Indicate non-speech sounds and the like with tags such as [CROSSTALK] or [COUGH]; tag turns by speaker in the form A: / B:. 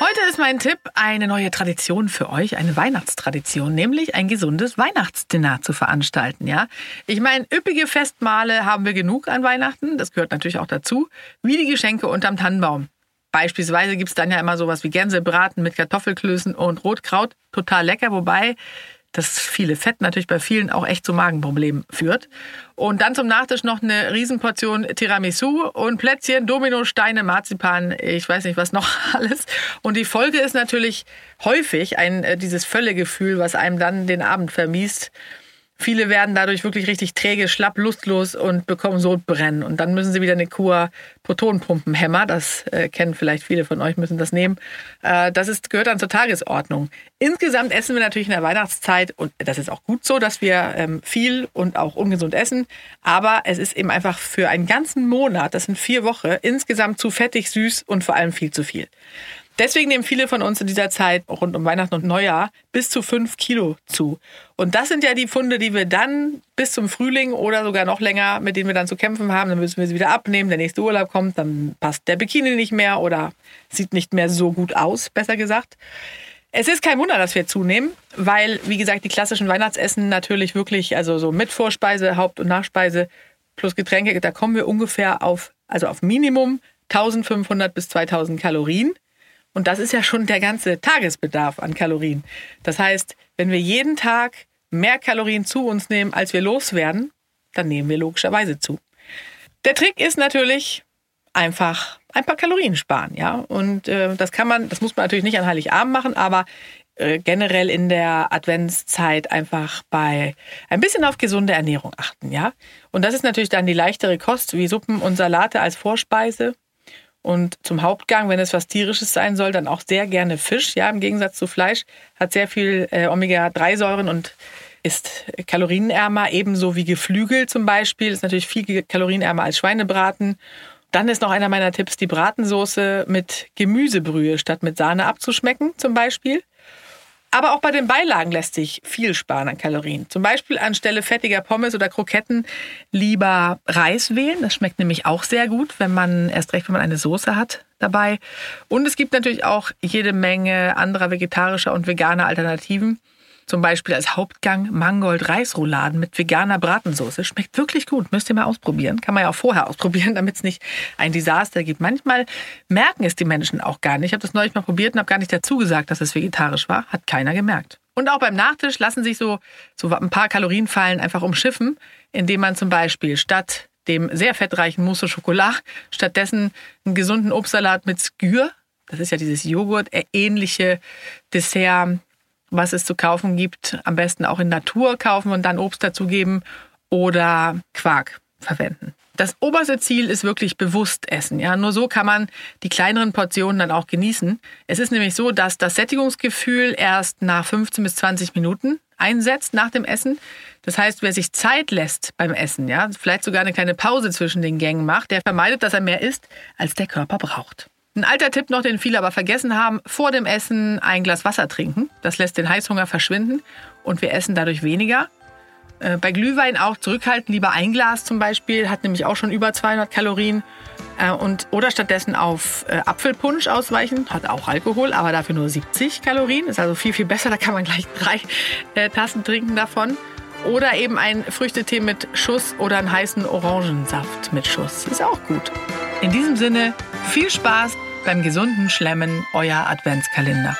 A: Heute ist mein Tipp eine neue Tradition für euch, eine Weihnachtstradition, nämlich ein gesundes Weihnachtsdinner zu veranstalten. Ja, ich meine, üppige Festmale haben wir genug an Weihnachten. Das gehört natürlich auch dazu, wie die Geschenke unterm Tannenbaum. Beispielsweise gibt es dann ja immer sowas wie Gänsebraten mit Kartoffelklößen und Rotkraut. Total lecker, wobei das viele Fett natürlich bei vielen auch echt zu Magenproblemen führt. Und dann zum Nachtisch noch eine Riesenportion Tiramisu und Plätzchen, Domino, Steine, Marzipan, ich weiß nicht was noch [LAUGHS] alles. Und die Folge ist natürlich häufig ein, äh, dieses Völlegefühl, was einem dann den Abend vermiest. Viele werden dadurch wirklich richtig träge, schlapp, lustlos und bekommen Sodbrennen. Und dann müssen sie wieder eine Kur Protonpumpenhämmer, das äh, kennen vielleicht viele von euch, müssen das nehmen. Äh, das ist, gehört dann zur Tagesordnung. Insgesamt essen wir natürlich in der Weihnachtszeit, und das ist auch gut so, dass wir ähm, viel und auch ungesund essen. Aber es ist eben einfach für einen ganzen Monat, das sind vier Wochen, insgesamt zu fettig, süß und vor allem viel zu viel. Deswegen nehmen viele von uns in dieser Zeit rund um Weihnachten und Neujahr bis zu fünf Kilo zu. Und das sind ja die Funde, die wir dann bis zum Frühling oder sogar noch länger, mit denen wir dann zu kämpfen haben. Dann müssen wir sie wieder abnehmen. Der nächste Urlaub kommt, dann passt der Bikini nicht mehr oder sieht nicht mehr so gut aus, besser gesagt. Es ist kein Wunder, dass wir zunehmen, weil, wie gesagt, die klassischen Weihnachtsessen natürlich wirklich, also so mit Vorspeise, Haupt- und Nachspeise plus Getränke, da kommen wir ungefähr auf, also auf Minimum 1500 bis 2000 Kalorien. Und das ist ja schon der ganze Tagesbedarf an Kalorien. Das heißt, wenn wir jeden Tag mehr Kalorien zu uns nehmen, als wir loswerden, dann nehmen wir logischerweise zu. Der Trick ist natürlich einfach ein paar Kalorien sparen, ja. Und äh, das kann man, das muss man natürlich nicht an Heiligabend machen, aber äh, generell in der Adventszeit einfach bei ein bisschen auf gesunde Ernährung achten, ja. Und das ist natürlich dann die leichtere Kost wie Suppen und Salate als Vorspeise und zum Hauptgang, wenn es was Tierisches sein soll, dann auch sehr gerne Fisch. Ja, im Gegensatz zu Fleisch hat sehr viel äh, Omega-3-Säuren und ist kalorienärmer, ebenso wie Geflügel zum Beispiel. Ist natürlich viel kalorienärmer als Schweinebraten. Dann ist noch einer meiner Tipps die Bratensoße mit Gemüsebrühe statt mit Sahne abzuschmecken zum Beispiel. Aber auch bei den Beilagen lässt sich viel sparen an Kalorien. Zum Beispiel anstelle fettiger Pommes oder Kroketten lieber Reis wählen. Das schmeckt nämlich auch sehr gut, wenn man erst recht, wenn man eine Soße hat dabei. Und es gibt natürlich auch jede Menge anderer vegetarischer und veganer Alternativen. Zum Beispiel als Hauptgang Mangold-Reisrouladen mit veganer Bratensoße. Schmeckt wirklich gut. Müsst ihr mal ausprobieren. Kann man ja auch vorher [LAUGHS] ausprobieren, damit es nicht ein Desaster gibt. Manchmal merken es die Menschen auch gar nicht. Ich habe das neulich mal probiert und habe gar nicht dazu gesagt, dass es vegetarisch war. Hat keiner gemerkt. Und auch beim Nachtisch lassen sich so, so ein paar Kalorienfallen einfach umschiffen, indem man zum Beispiel statt dem sehr fettreichen Mousse Schokolade stattdessen einen gesunden Obstsalat mit Skür, das ist ja dieses Joghurt, ähnliche Dessert was es zu kaufen gibt, am besten auch in Natur kaufen und dann Obst dazugeben oder Quark verwenden. Das oberste Ziel ist wirklich bewusst essen. Ja, nur so kann man die kleineren Portionen dann auch genießen. Es ist nämlich so, dass das Sättigungsgefühl erst nach 15 bis 20 Minuten einsetzt nach dem Essen. Das heißt, wer sich Zeit lässt beim Essen, ja, vielleicht sogar eine kleine Pause zwischen den Gängen macht, der vermeidet, dass er mehr isst, als der Körper braucht. Ein alter Tipp noch, den viele aber vergessen haben, vor dem Essen ein Glas Wasser trinken. Das lässt den Heißhunger verschwinden und wir essen dadurch weniger. Äh, bei Glühwein auch zurückhalten, lieber ein Glas zum Beispiel, hat nämlich auch schon über 200 Kalorien. Äh, und, oder stattdessen auf äh, Apfelpunsch ausweichen, hat auch Alkohol, aber dafür nur 70 Kalorien. Ist also viel, viel besser, [LAUGHS] da kann man gleich drei Tassen trinken davon. Oder eben ein Früchtetee mit Schuss oder einen heißen Orangensaft mit Schuss. Ist auch gut. In diesem Sinne, viel Spaß beim gesunden Schlemmen, euer Adventskalender.